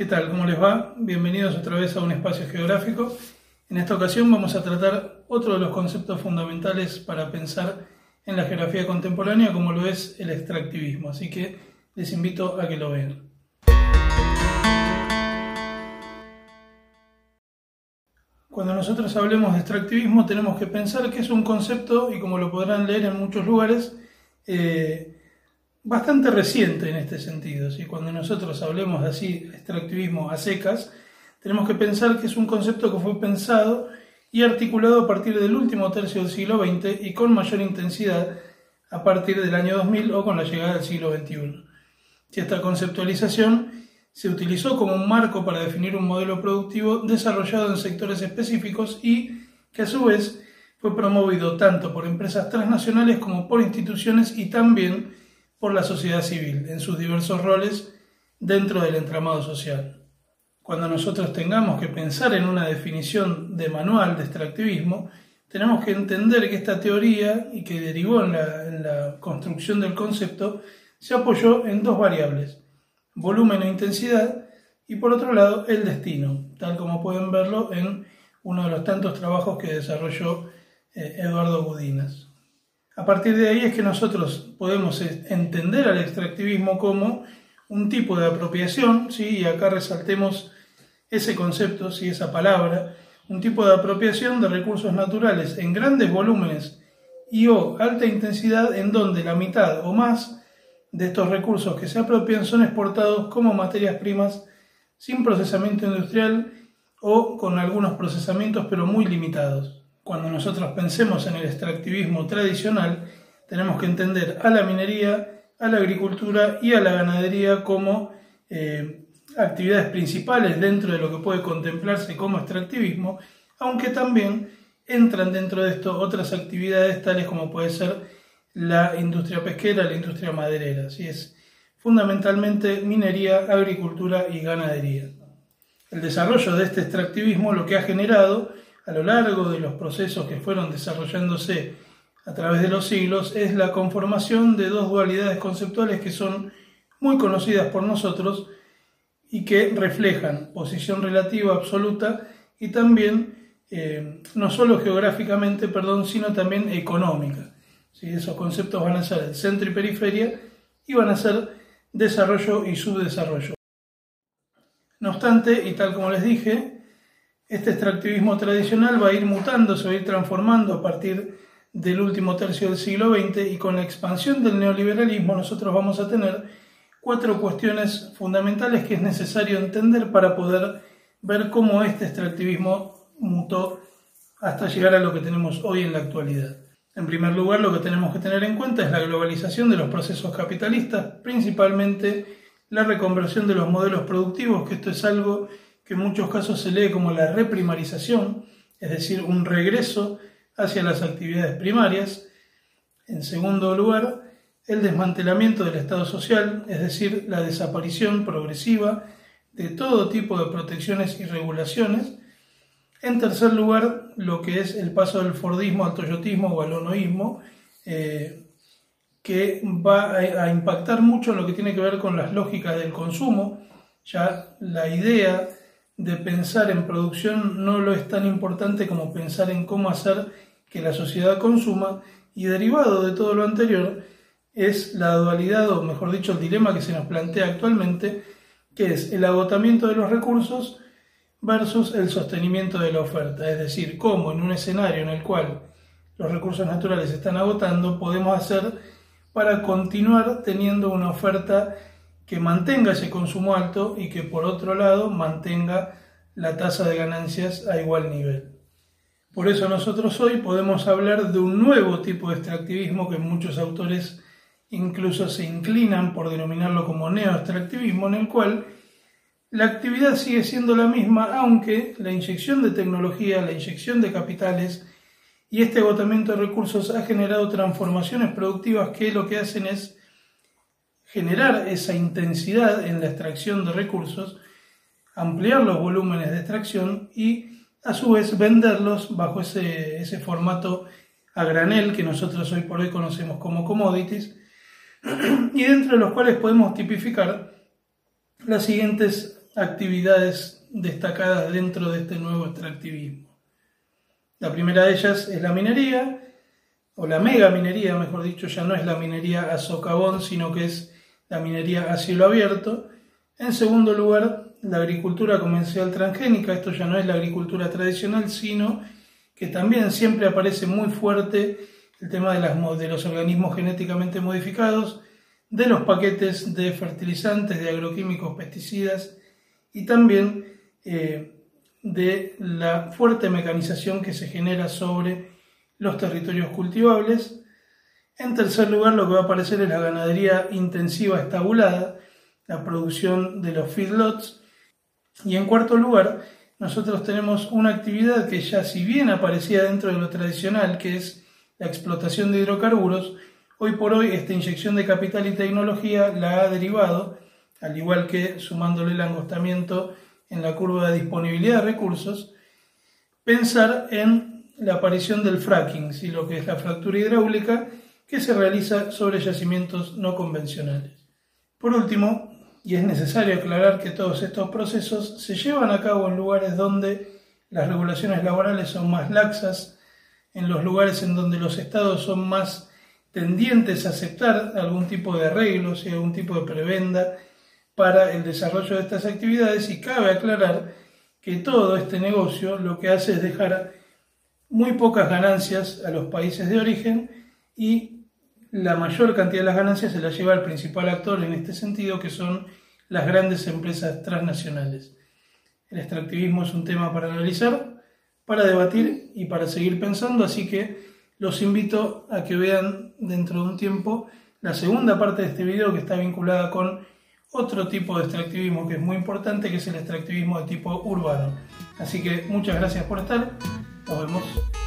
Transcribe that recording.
¿Qué tal? ¿Cómo les va? Bienvenidos otra vez a un espacio geográfico. En esta ocasión vamos a tratar otro de los conceptos fundamentales para pensar en la geografía contemporánea como lo es el extractivismo. Así que les invito a que lo vean. Cuando nosotros hablemos de extractivismo tenemos que pensar que es un concepto, y como lo podrán leer en muchos lugares, eh, bastante reciente en este sentido. ¿sí? Cuando nosotros hablemos de así, extractivismo a secas, tenemos que pensar que es un concepto que fue pensado y articulado a partir del último tercio del siglo XX y con mayor intensidad a partir del año 2000 o con la llegada del siglo XXI. Esta conceptualización se utilizó como un marco para definir un modelo productivo desarrollado en sectores específicos y que a su vez fue promovido tanto por empresas transnacionales como por instituciones y también por la sociedad civil en sus diversos roles dentro del entramado social. Cuando nosotros tengamos que pensar en una definición de manual de extractivismo, tenemos que entender que esta teoría y que derivó en la, construcción del concepto se apoyó en dos variables, volumen e intensidad, y por otro lado el destino, tal como pueden verlo en uno de los tantos trabajos que desarrolló eh, Eduardo Gudinas. A partir de ahí es que nosotros podemos entender al extractivismo como un tipo de apropiación, ¿sí? y acá resaltemos ese concepto, ¿sí? esa palabra, un tipo de apropiación de recursos naturales en grandes volúmenes y o alta intensidad en donde la mitad o más de estos recursos que se apropian son exportados como materias primas sin procesamiento industrial o con algunos procesamientos pero muy limitados cuando nosotros pensemos en el extractivismo tradicional, tenemos que entender a la minería, a la agricultura y a la ganadería como eh, actividades principales dentro de lo que puede contemplarse como extractivismo, aunque también entran dentro de esto otras actividades tales como puede ser la industria pesquera, la industria maderera. Así es fundamentalmente minería, agricultura y ganadería. El desarrollo de este extractivismo lo que ha generado a lo largo de los procesos que fueron desarrollándose a través de los siglos es la conformación de dos dualidades conceptuales que son muy conocidas por nosotros y que reflejan posición relativa absoluta y también eh, no solo geográficamente, perdón, sino también económica. Esos conceptos van a ser el centro y periferia y van a ser desarrollo y subdesarrollo. No obstante, y tal como les dije, este extractivismo tradicional va a ir mutando, se va a ir transformando a partir del último tercio del siglo XX y con la expansión del neoliberalismo nosotros vamos a tener cuatro cuestiones fundamentales que es necesario entender para poder ver cómo este extractivismo mutó hasta llegar a lo que tenemos hoy en la actualidad. En primer lugar, lo que tenemos que tener en cuenta es la globalización de los procesos capitalistas, principalmente la reconversión de los modelos productivos, que esto es algo que en muchos casos se lee como la reprimarización, es decir, un regreso hacia las actividades primarias. En segundo lugar, el desmantelamiento del Estado social, es decir, la desaparición progresiva de todo tipo de protecciones y regulaciones. En tercer lugar, lo que es el paso del Fordismo al Toyotismo o al Onoísmo, eh, que va a impactar mucho en lo que tiene que ver con las lógicas del consumo. Ya la idea de pensar en producción no lo es tan importante como pensar en cómo hacer que la sociedad consuma y derivado de todo lo anterior es la dualidad o mejor dicho el dilema que se nos plantea actualmente que es el agotamiento de los recursos versus el sostenimiento de la oferta, es decir, cómo en un escenario en el cual los recursos naturales se están agotando podemos hacer para continuar teniendo una oferta que mantenga ese consumo alto y que por otro lado mantenga la tasa de ganancias a igual nivel. Por eso nosotros hoy podemos hablar de un nuevo tipo de extractivismo que muchos autores incluso se inclinan por denominarlo como neoextractivismo, en el cual la actividad sigue siendo la misma, aunque la inyección de tecnología, la inyección de capitales y este agotamiento de recursos ha generado transformaciones productivas que lo que hacen es generar esa intensidad en la extracción de recursos, ampliar los volúmenes de extracción y a su vez venderlos bajo ese, ese formato a granel que nosotros hoy por hoy conocemos como commodities y dentro de los cuales podemos tipificar las siguientes actividades destacadas dentro de este nuevo extractivismo. La primera de ellas es la minería, o la mega minería, mejor dicho, ya no es la minería a socavón, sino que es la minería a cielo abierto. En segundo lugar, la agricultura comercial transgénica, esto ya no es la agricultura tradicional, sino que también siempre aparece muy fuerte el tema de, los organismos genéticamente modificados, de los paquetes de fertilizantes, de agroquímicos, pesticidas y también eh, de la fuerte mecanización que se genera sobre los territorios cultivables. En tercer lugar, lo que va a aparecer es la ganadería intensiva estabulada, la producción de los feedlots. Y en cuarto lugar, nosotros tenemos una actividad que ya si bien aparecía dentro de lo tradicional, que es la explotación de hidrocarburos, hoy por hoy esta inyección de capital y tecnología la ha derivado, al igual que sumándole el angostamiento en la curva de disponibilidad de recursos, pensar en la aparición del fracking, y lo que es la fractura hidráulica que se realiza sobre yacimientos no convencionales. Por último, y es necesario aclarar que todos estos procesos se llevan a cabo en lugares donde las regulaciones laborales son más laxas, en los lugares en donde los estados son más tendientes a aceptar algún tipo de arreglos y algún tipo de prebenda para el desarrollo de estas actividades y cabe aclarar que todo este negocio lo que hace es dejar muy pocas ganancias a los países de origen y la mayor cantidad de las ganancias se las lleva el principal actor en este sentido, que son las grandes empresas transnacionales. El extractivismo es un tema para analizar, para debatir y para seguir pensando, así que los invito a que vean dentro de un tiempo la segunda parte de este video que está vinculada con otro tipo de extractivismo que es muy importante, que es el extractivismo de tipo urbano. Así que muchas gracias por estar. Nos vemos.